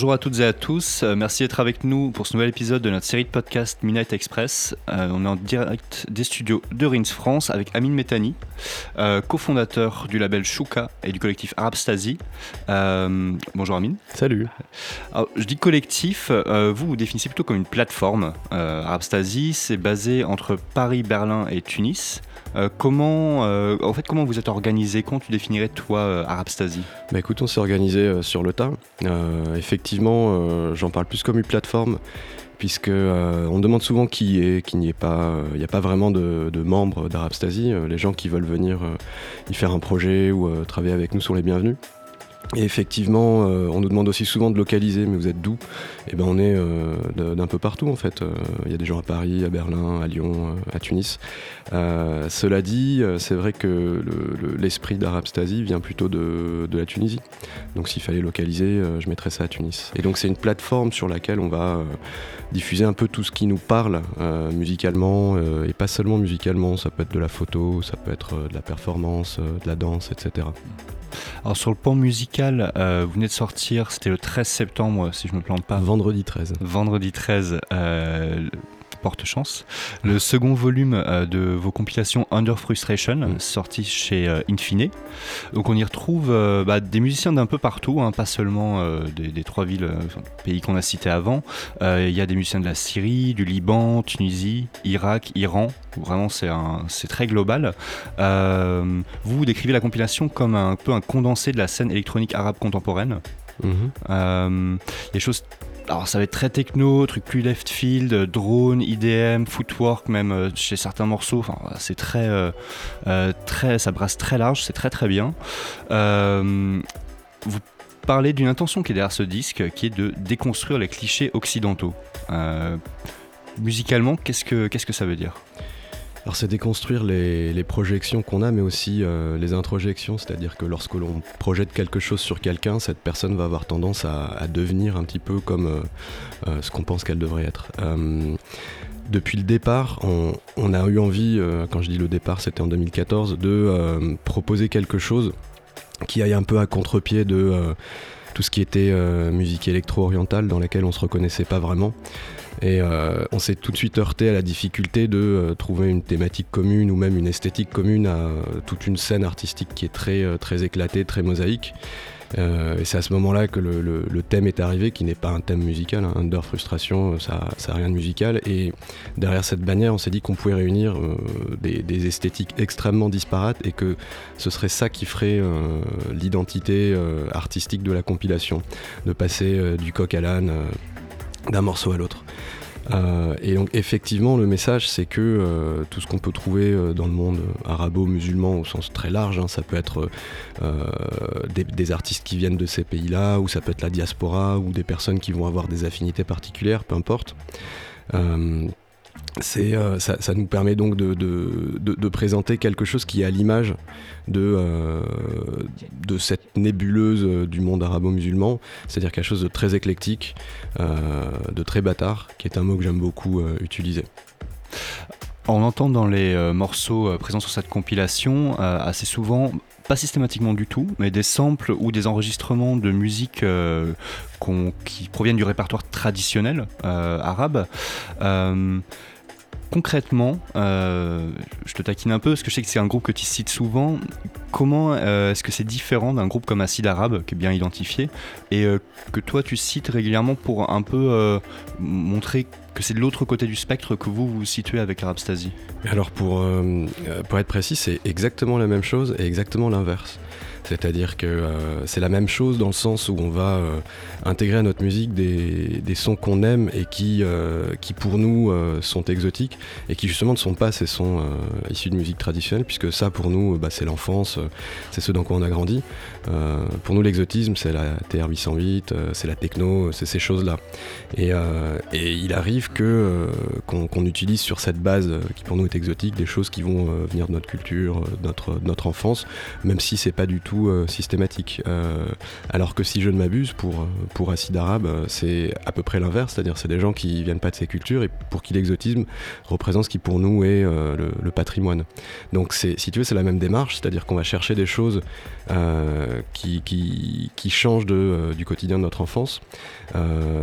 Bonjour à toutes et à tous, euh, merci d'être avec nous pour ce nouvel épisode de notre série de podcast Midnight Express. Euh, on est en direct des studios de Rins France avec Amin Metani, euh, cofondateur du label Shuka et du collectif Arabstasy. bonjour Amin. Salut. je dis collectif, vous vous définissez plutôt comme une plateforme. Arabstasy, c'est basé entre Paris, Berlin et Tunis. Euh, comment, euh, en fait, comment vous êtes organisé? Comment tu définirais toi euh, Arabstasy bah écoute, on s'est organisé sur le tas. effectivement, j'en parle plus comme une plateforme puisque on demande souvent qui est, qui n'y est pas. Il n'y a pas vraiment de, de membres d'Arabstasy. les gens qui veulent venir y faire un projet ou travailler avec nous sont les bienvenus. Et effectivement, euh, on nous demande aussi souvent de localiser, mais vous êtes d'où? Eh ben on est euh, d'un peu partout en fait. Euh, il y a des gens à Paris, à Berlin, à Lyon, à Tunis. cela dit, c'est vrai que l'esprit le, d'Arabstasy vient plutôt de, la Tunisie. Donc s'il fallait localiser, je mettrais ça à Tunis. Et donc c'est une plateforme sur laquelle on va diffuser un peu tout ce qui nous parle musicalement, et pas seulement musicalement. Ça peut être de la photo, ça peut être de la performance, de la danse, etc. Alors sur le plan musical, euh, vous venez de sortir, c'était le 13 septembre, si je me plante pas. Vendredi 13. Vendredi 13. Euh, porte chance. Le second volume euh, de vos compilations Under Frustration, mm. sorti chez euh, Infine. Donc on y retrouve euh, bah, des musiciens d'un peu partout, hein, pas seulement des, trois villes, pays qu'on a cités avant. Il y a des musiciens de la Syrie, du Liban, Tunisie, Irak, Iran. Vraiment, c'est très global. vous, vous décrivez la compilation comme un, peu un condensé de la scène électronique arabe contemporaine. Mm-hmm. des choses alors ça va être très techno, truc plus left field, drone, IDM, footwork même euh, chez certains morceaux. Enfin, c'est très, euh, euh, très, ça brasse très large, c'est très très bien. vous parlez d'une intention qui est derrière ce disque, qui est de déconstruire les clichés occidentaux. musicalement, qu'est-ce que qu'est-ce que ça veut dire? Alors c'est déconstruire les, projections qu'on a, mais aussi euh, les introjections, c'est-à-dire que lorsque l'on projette quelque chose sur quelqu'un, cette personne va avoir tendance à, devenir un petit peu comme euh, euh, ce qu'on pense qu'elle devrait être. depuis le départ, on, a eu envie, quand je dis le départ, c'était en 2014, de proposer quelque chose qui aille un peu à contre-pied de tout ce qui était musique électro-orientale dans laquelle on se reconnaissait pas vraiment. Et euh, on s'est tout de suite heurté à la difficulté de euh, trouver une thématique commune ou même une esthétique commune à euh, toute une scène artistique qui est très éclatée, très mosaïque. Et c'est à ce moment-là que le, thème est arrivé, qui n'est pas un thème musical. Hein. Under Frustration, ça n'a rien de musical. Et derrière cette bannière, on s'est dit qu'on pouvait réunir des, esthétiques extrêmement disparates et que ce serait ça qui ferait l'identité artistique de la compilation. De passer du coq à l'âne d'un morceau à l'autre. Euh, et donc effectivement, le message, c'est que euh, tout ce qu'on peut trouver euh, dans le monde arabo-musulman au sens très large, hein, ça peut être des, artistes qui viennent de ces pays-là, ou ça peut être la diaspora, ou des personnes qui vont avoir des affinités particulières, peu importe. Euh, ça, nous permet donc de, présenter quelque chose qui est à l'image de, euh, de cette nébuleuse euh, du monde arabo-musulman, c'est-à-dire quelque chose de très éclectique, de très bâtard, qui est un mot que j'aime beaucoup utiliser. On entend dans les morceaux présents sur cette compilation assez souvent pas systématiquement du tout, mais des samples ou des enregistrements de musique qui proviennent du répertoire traditionnel arabe concrètement, euh, je te taquine un peu parce que je sais que c'est un groupe que tu cites souvent. Comment euh, est-ce que c'est différent d'un groupe comme Acide Arabe, qui est bien identifié, et euh, que toi tu cites régulièrement pour un peu montrer que c'est de l'autre côté du spectre que vous vous situez avec Arabstasy Alors pour, pour être précis, c'est exactement la même chose et exactement l'inverse. C'est-à-dire que euh, c'est la même chose dans le sens où on va euh, intégrer à notre musique des, sons qu'on aime et qui, euh, qui pour nous sont exotiques et qui justement ne sont pas ces sons issus de musique traditionnelle, puisque ça pour nous bah, c'est l'enfance, c'est ce dans quoi on a grandi. pour nous l'exotisme c'est la TR-808, c'est la techno, c'est ces choses-là. Et, il arrive que qu'on utilise sur cette base qui pour nous est exotique des choses qui vont venir de notre culture, de notre, notre enfance, même si c'est pas du tout tout systématique. alors que si je ne m'abuse, pour, pour Acide Arabe, c'est à peu près l'inverse, c'est-à-dire c'est des gens qui viennent pas de ces cultures et pour qui l'exotisme représente ce qui pour nous est le, patrimoine. Donc si tu veux, c'est la même démarche, c'est-à-dire qu'on va chercher des choses qui, qui, qui, changent de, du quotidien de notre enfance,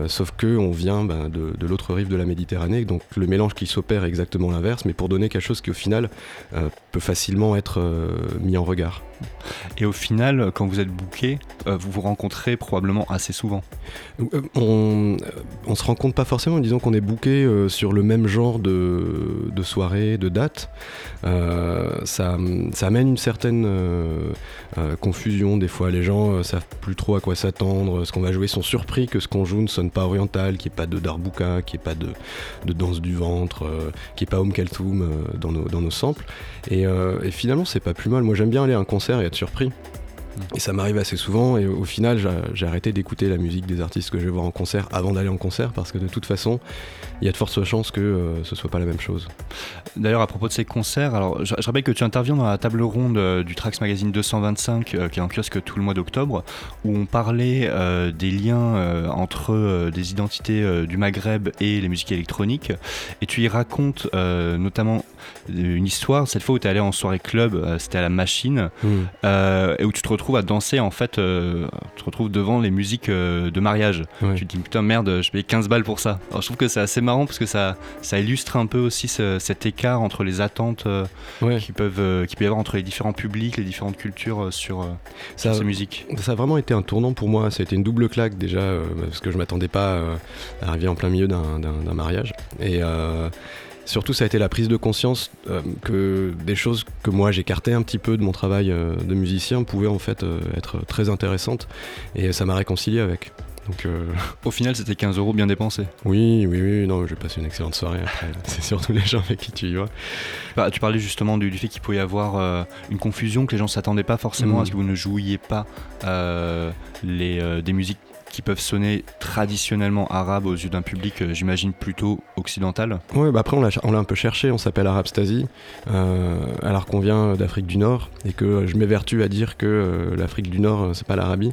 sauf que on vient ben, de, de l'autre rive de la Méditerranée, donc le mélange qui s'opère est exactement l'inverse, mais pour donner quelque chose qui au final euh, peut facilement être euh, mis en regard. Et au final, quand vous êtes booké, euh, vous vous rencontrez probablement assez souvent. Euh, on, on se rencontre pas forcément, disons qu'on est booké euh, sur le même genre de, soirée, de date. ça, amène une certaine confusion. Des fois, les gens savent plus trop à quoi s'attendre. Ce qu'on va jouer sont surpris que ce qu'on joue ne sonne pas oriental, qu'il n'y ait pas de darbuka, qu'il n'y ait pas de, de, danse du ventre, qu'il n'y ait pas Om Kaltoum dans, nos, dans nos samples. Et, et finalement, c'est pas plus mal. Moi, j'aime bien aller à un concert et être surpris. Et ça m'arrive assez souvent, et au final, j'ai arrêté d'écouter la musique des artistes que je vais voir en concert avant d'aller en concert, parce que de toute façon, il y a de fortes chances que euh, ce soit pas la même chose. D'ailleurs, à propos de ces concerts, alors je, rappelle que tu interviens dans la table ronde euh, du Trax Magazine 225, euh, qui est en kiosque tout le mois d'octobre, où on parlait des liens entre des identités du Maghreb et les musiques électroniques, et tu y racontes notamment une histoire, cette fois où tu es allé en soirée club, c'était à la machine, mmh. et où tu te retrouves à danser en fait, euh, tu te retrouves devant les musiques euh, de mariage. Tu te dis putain merde, je paye 15 balles pour ça. Alors je trouve que c'est assez marrant parce que ça, ça illustre un peu aussi cet écart entre les attentes euh, qui peuvent qui peut y avoir entre les différents publics, les différentes cultures sur, ça, ces musiques. Ça a vraiment été un tournant pour moi. Ça a été une double claque déjà parce que je m'attendais pas à arriver en plein milieu d'un mariage et Surtout, ça a été la prise de conscience euh, que des choses que moi j'écartais un petit peu de mon travail euh, de musicien pouvaient en fait euh, être très intéressantes et ça m'a réconcilié avec. Donc, Au final, c'était 15 euros bien dépensés. Oui, oui, oui, non, j'ai passé une excellente soirée. C'est surtout les gens avec qui tu y vas. Bah, tu parlais justement du, fait qu'il pouvait y avoir une confusion, que les gens s'attendaient pas forcément à ce que vous ne jouiez pas les, des musiques qui peuvent sonner traditionnellement arabes aux yeux d'un public, euh, j'imagine, plutôt occidental Oui, bah après on l'a un peu cherché, on s'appelle Arabe Stasi, euh, alors qu'on vient d'Afrique du Nord, et que je m'évertue à dire que euh, l'Afrique du Nord, c'est pas l'Arabie.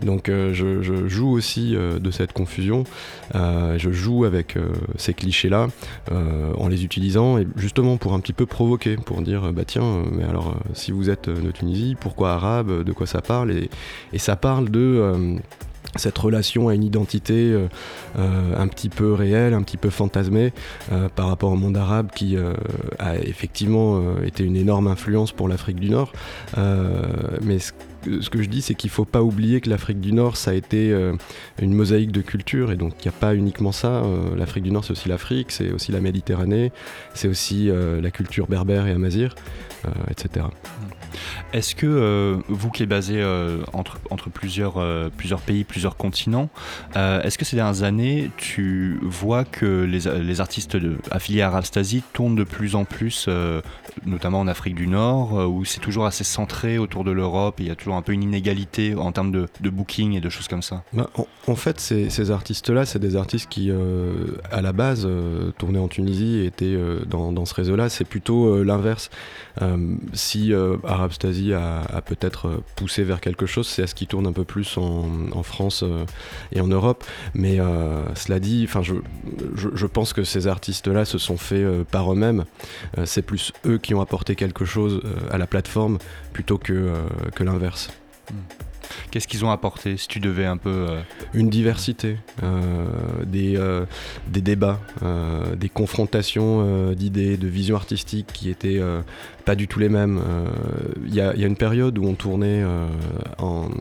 Donc je, joue aussi de cette confusion, je joue avec ces clichés-là, en les utilisant, et justement pour un petit peu provoquer, pour dire, bah tiens, mais alors si vous êtes de Tunisie, pourquoi arabe, de quoi ça parle et ça parle de cette relation à une identité euh, euh, un petit peu réelle, un petit peu fantasmée euh, par rapport au monde arabe qui a effectivement été une énorme influence pour l'Afrique du Nord. mais que je dis, c'est qu'il ne faut pas oublier que l'Afrique du Nord, ça a été une mosaïque de culture, et donc il n'y a pas uniquement ça. L'Afrique du Nord, c'est aussi l'Afrique, c'est aussi la Méditerranée, c'est aussi la culture berbère et amazir, etc. Est-ce que euh, vous qui êtes basé euh, entre, plusieurs, euh, pays, plusieurs continents, est-ce que ces dernières années, tu vois que les, artistes affiliés à Arabstasy tournent de plus en plus, notamment en Afrique du Nord, où c'est toujours assez centré autour de l'Europe, il y a toujours un peu une inégalité en termes de, de booking et de choses comme ça bah, en, fait, ces, artistes-là, c'est des artistes qui, à la base, tournaient en Tunisie et étaient dans, dans ce réseau-là. C'est plutôt l'inverse. si Arabstasy a, peut-être poussé vers quelque chose, c'est à ce qui tourne un peu plus en, France euh, et en Europe. Mais euh, cela dit, enfin, je, je, pense que ces artistes-là se sont faits euh, par eux-mêmes. c'est plus eux qui ont apporté quelque chose à la plateforme plutôt que, que l'inverse. Hmm. Qu'est-ce qu'ils ont apporté, si tu devais un peu... Une diversité, des, des débats, des confrontations d'idées, de visions artistiques qui étaient pas du tout les mêmes. Il euh, y, a une période où on tournait euh,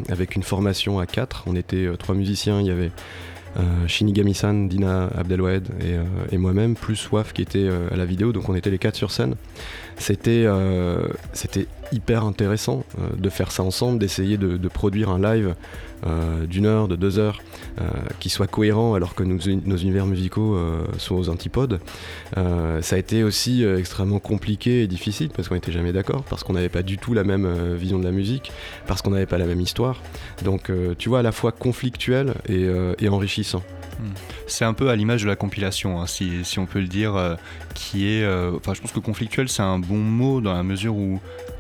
avec une formation à quatre. On était euh, trois musiciens. Il y avait Shinigami-san, Dina Abdelwed et, moi-même, plus Waf qui était à la vidéo. Donc on était les quatre sur scène. C'était hyper intéressant de faire ça ensemble, d'essayer de, produire un live euh, d'une heure, de deux heures, euh, qui soit cohérent alors que nos, univers musicaux euh, sont aux antipodes. ça a été aussi extrêmement compliqué et difficile parce qu'on n'était jamais d'accord, parce qu'on n'avait pas du tout la même vision de la musique, parce qu'on n'avait pas la même histoire. Donc tu vois, à la fois conflictuel et, enrichissant. Hmm. C'est un peu à l'image de la compilation, hein, si, on peut le dire, qui est. Enfin, je pense que conflictuel, c'est un bon mot dans la mesure où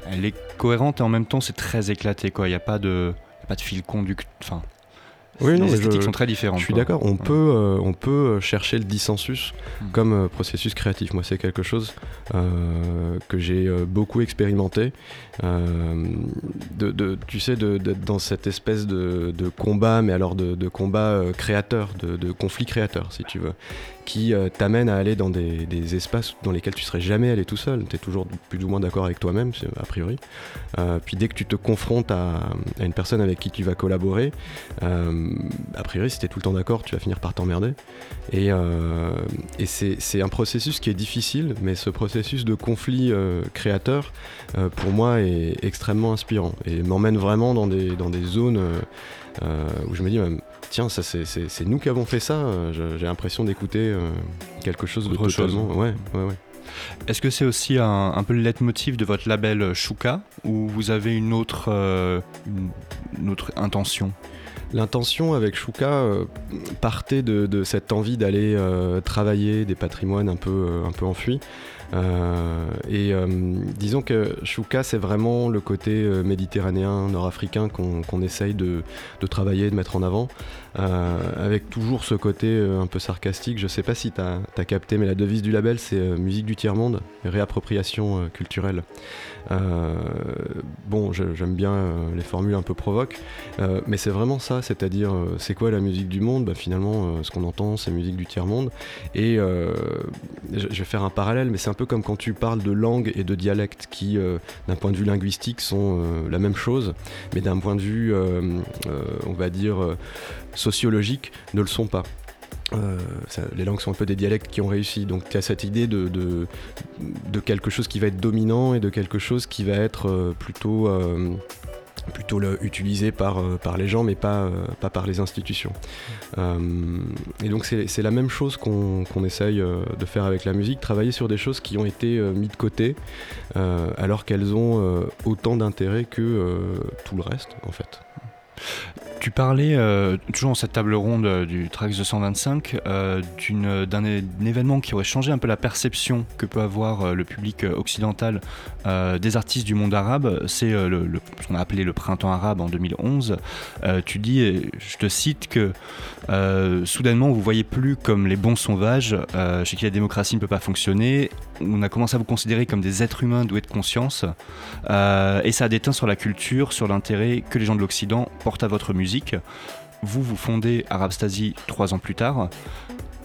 elle est cohérente et en même temps c'est très éclaté quoi. Il n'y a pas de, pas de fil conducteur. Enfin, oui, les esthétiques je- sont très différentes. Je suis d'accord, on, Ouais. peut, euh, on peut chercher le dissensus Mm. comme euh, processus créatif. Moi, c'est quelque chose euh, que j'ai euh, beaucoup expérimenté. Euh, de, de- tu sais, d'être dans cette espèce de, de combat, mais alors de, combat euh, créateur, de, de conflit créateur, si tu veux, qui euh, t'amène à aller dans des, espaces dans lesquels tu serais jamais allé tout seul. Tu es toujours plus ou moins d'accord avec toi-même, a priori. Euh, puis dès que tu te confrontes à, une personne avec qui tu vas collaborer, euh, a priori, si tu es tout le temps d'accord, tu vas finir par t'emmerder. Et, c'est un processus qui est difficile, mais ce processus de conflit créateur, pour moi, est extrêmement inspirant et m'emmène vraiment dans des, dans des zones où je me dis, bah, tiens, ça c'est- nous qui avons fait ça. euh, J'ai l'impression d'écouter euh, quelque chose de Autre chose. totalement. Ouais, ouais, ouais. Est-ce que c'est aussi un, un peu le leitmotiv de votre label Shuka ou vous avez une autre, euh, une- une autre intention? L'intention avec Shuka euh, partait de, de cette envie d'aller euh, travailler des patrimoines un peu, euh, un peu enfuis. Euh, et euh, disons que Shuka, c'est vraiment le côté euh, méditerranéen, nord-africain qu'on essaye de, travailler, de mettre en avant, avec toujours ce côté un peu sarcastique. Je sais pas si tu as, capté, mais la devise du label, c'est musique du tiers-monde, réappropriation culturelle. Bon, j'aime bien les formules un peu provoques, mais c'est vraiment ça, c'est-à-dire, c'est quoi la musique du monde? Bah, Finalement, ce qu'on entend, c'est musique du tiers-monde. Et je vais faire un parallèle, mais c'est un peu comme quand tu parles de langue et de dialecte qui, euh, d'un point de vue linguistique, sont euh, la même chose, mais d'un point de vue, euh, on va dire, sociologique, ne le sont pas. Les langues sont un peu des dialectes qui ont réussi. Donc tu as cette idée de, de, quelque chose qui va être dominant et de quelque chose qui va être plutôt, plutôt utilisé par, euh, par les gens mais pas, euh, pas par les institutions. Euh, et donc c'est la même chose qu'on essaye de faire avec la musique, travailler sur des choses qui ont été mises de côté alors qu'elles ont autant d'intérêt que tout le reste en fait. Tu parlais, euh, toujours dans cette table ronde euh, du Trax 225, euh, d'un événement qui aurait changé un peu la perception que peut avoir le public occidental des artistes du monde arabe. C'est ce qu'on a appelé le printemps arabe en 2011. Euh, tu dis, je te cite, que soudainement vous voyez plus comme les bons sauvages chez qui la démocratie ne peut pas fonctionner. On a commencé à vous considérer comme des êtres humains doués de conscience. Et ça a déteint sur la culture, sur l'intérêt que les gens de l'Occident portent à votre musique. Vous, vous fondez Arabstasy trois ans plus tard.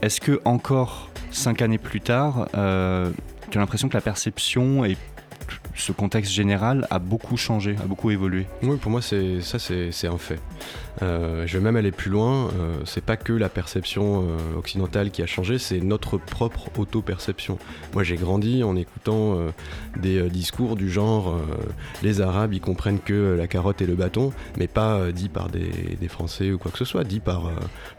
Est-ce que encore cinq années plus tard, euh, tu as l'impression que la perception et ce contexte général a beaucoup changé, a beaucoup évolué Oui, pour moi, c'est ça, c'est un fait. Euh, je vais même aller plus loin. euh, c'est pas que la perception euh, occidentale qui a changé, c'est notre propre auto-perception. Moi, j'ai grandi en écoutant euh, des discours du genre les Arabes, ils comprennent que la carotte et le bâton, mais pas dit par des, Français ou quoi que ce soit, dit par,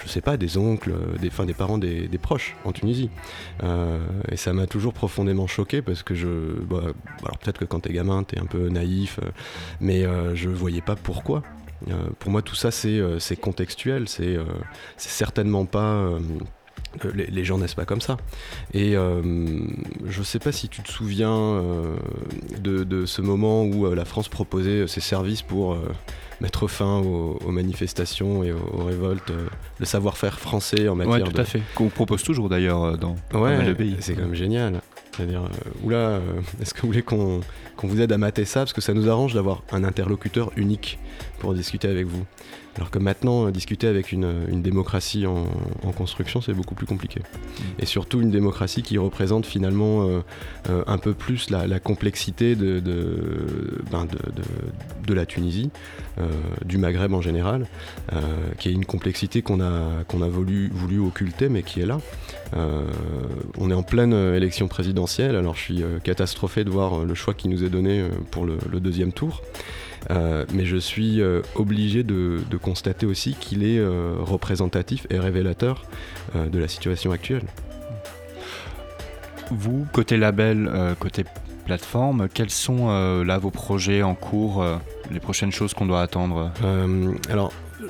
je sais pas, des oncles, des, des parents, des, proches en Tunisie. Et ça m'a toujours profondément choqué parce que je, bah, alors peut-être que quand t'es gamin, t'es un peu naïf, euh, mais euh, je voyais pas pourquoi. Euh, pour moi, tout ça, c'est contextuel, c'est certainement pas. Les, les gens naissent pas comme ça. Et euh, je sais pas si tu te souviens euh, de, de ce moment où euh, la France proposait ses services pour mettre fin aux, aux manifestations et aux, aux révoltes, euh, le savoir-faire français en matière Oui, tout de, à fait. Qu'on propose toujours d'ailleurs dans Ouais, pays. c'est quand même génial. C'est-à-dire, euh, oula, euh, est-ce que vous voulez qu'on vous aide à mater ça? Parce que ça nous arrange d'avoir un interlocuteur unique pour discuter avec vous. Alors que maintenant, discuter avec une, une démocratie en, en construction, c'est beaucoup plus compliqué. Et surtout une démocratie qui représente finalement euh, euh, un peu plus la, complexité de, ben de, de- de la Tunisie, euh, du Maghreb en général, qui est une complexité qu'on a, a voulu, voulu occulter, mais qui est là. On est en pleine élection présidentielle, alors je suis catastrophé de voir le choix qui nous est donné pour le deuxième tour. Euh, mais je suis euh, obligé de, de constater aussi qu'il est euh, représentatif et révélateur de la situation actuelle. Vous, côté label, côté plateforme, quels sont là vos projets en cours, les prochaines choses qu'on doit attendre?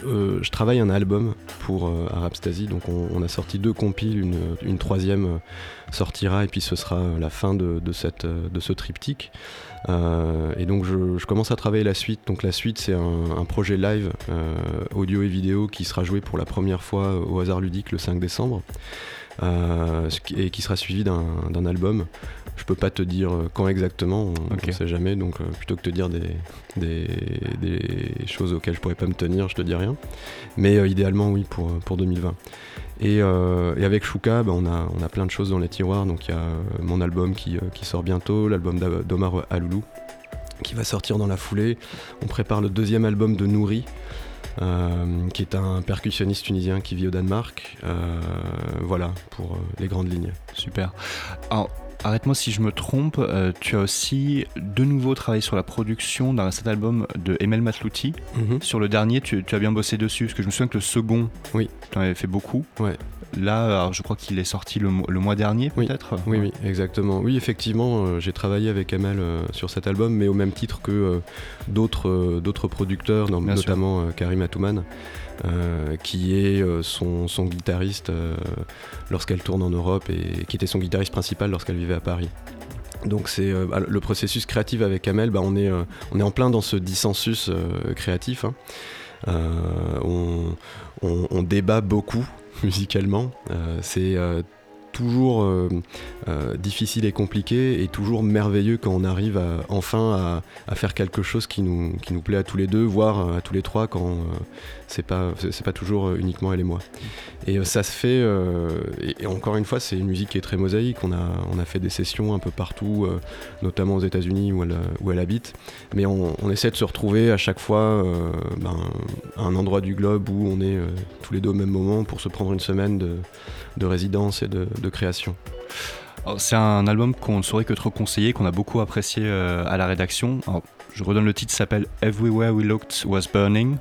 Euh, je travaille un album pour Arabstasy, donc on, a sorti deux compiles, une, troisième sortira et puis ce sera la fin de ce triptyque. et donc je, commence à travailler la suite. Donc la suite c'est un, projet live audio et vidéo qui sera joué pour la première fois au hasard ludique le 5 décembre. Et qui sera suivi d'un album je peux pas te dire euh, quand exactement, on ne sait jamais, donc euh, plutôt que te dire des, des, choses auxquelles je pourrais pas me tenir, je te dis rien. Mais euh, idéalement, oui, pour, pour 2020. Et, avec Shuka, bah, on, a, on a plein de choses dans les tiroirs. Donc il y a mon album qui, qui sort bientôt, l'album d'Omar Aloulou qui va sortir dans la foulée. On prépare le deuxième album de Nouri. Qui est un percussionniste tunisien qui vit au Danemark. voilà, pour les grandes lignes. Super. Alors, Arrête-moi si je me trompe, euh, tu as aussi de nouveau travaillé sur la production d'un cet album de Emel Matlouti. Mhm. Sur le dernier, tu, as bien bossé dessus, parce que je me souviens que le second, oui. tu en avais fait beaucoup. Ouais. Là, je crois qu'il est sorti le, mois dernier, peut-être? Oui, oui, exactement. Oui, effectivement, euh, j'ai travaillé avec Emel euh, sur cet album, mais au même titre que d'autres, d'autres producteurs, notamment Karim Atouman. Euh, qui est euh, son, guitariste euh, lorsqu'elle tourne en Europe et qui était son guitariste principal lorsqu'elle vivait à Paris. Donc c'est le processus créatif avec Amel, bah, on, est, on est en plein dans ce dissensus créatif. Hein. On, on, débat beaucoup musicalement. c'est toujours euh, euh, difficile et compliqué et toujours merveilleux quand on arrive enfin à, faire quelque chose qui nous, plaît à tous les deux, voire euh, à tous les trois quand c'est pas, c'est pas toujours uniquement elle et moi. Et ça se fait, et, encore une fois, c'est une musique qui est très mosaïque. On a, fait des sessions un peu partout, notamment aux États-Unis où elle, où elle habite, mais on, essaie de se retrouver à chaque fois ben, à un endroit du globe où on est tous les deux au même moment pour se prendre une semaine de, de résidence et de, création. C'est un album qu'on ne saurait que trop conseiller, qu'on a beaucoup apprécié euh, à la rédaction. je redonne le titre, s'appelle Everywhere We Looked Was Burning.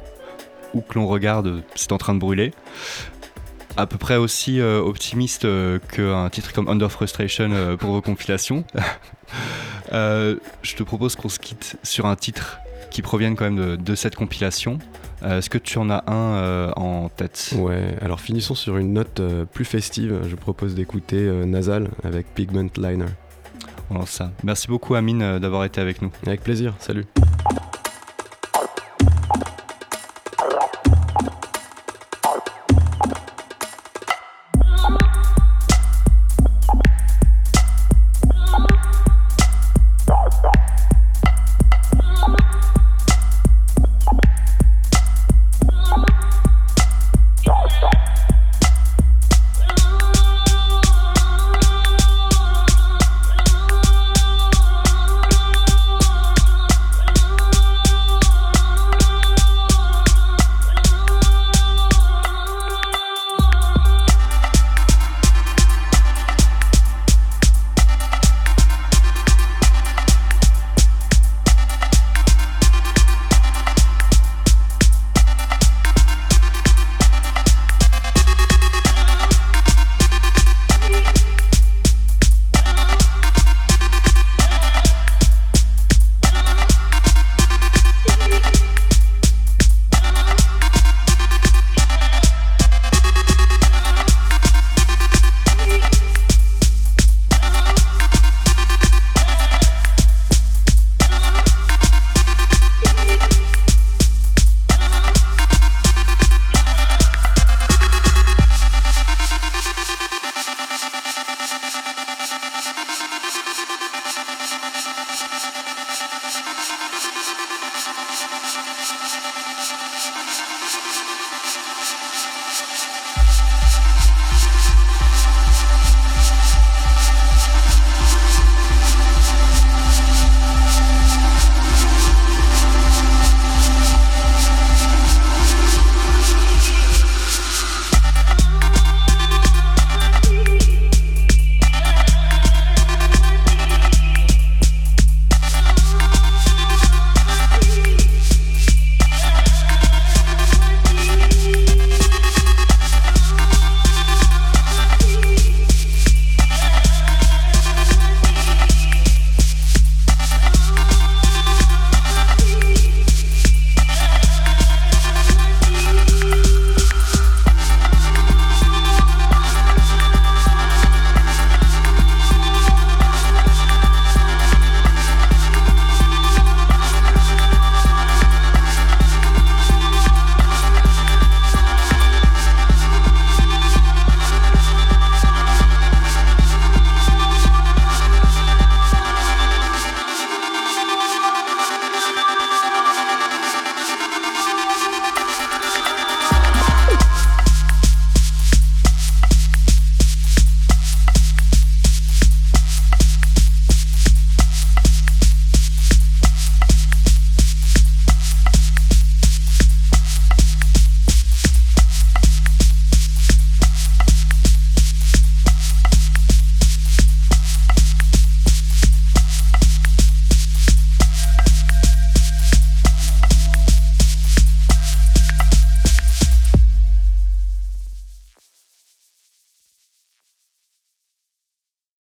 Où que l'on regarde, c'est en train de brûler. À peu près aussi euh, optimiste euh, qu'un titre comme Under Frustration pour vos compilations. je te propose qu'on se quitte sur un titre qui provienne quand même de cette compilation. Euh, est-ce que tu en as un euh, en tête? Ouais, alors finissons sur une note euh, plus festive. Je propose d'écouter Nasal avec Pigment Liner. ça. Merci beaucoup Amine d'avoir été avec nous. Avec plaisir, salut.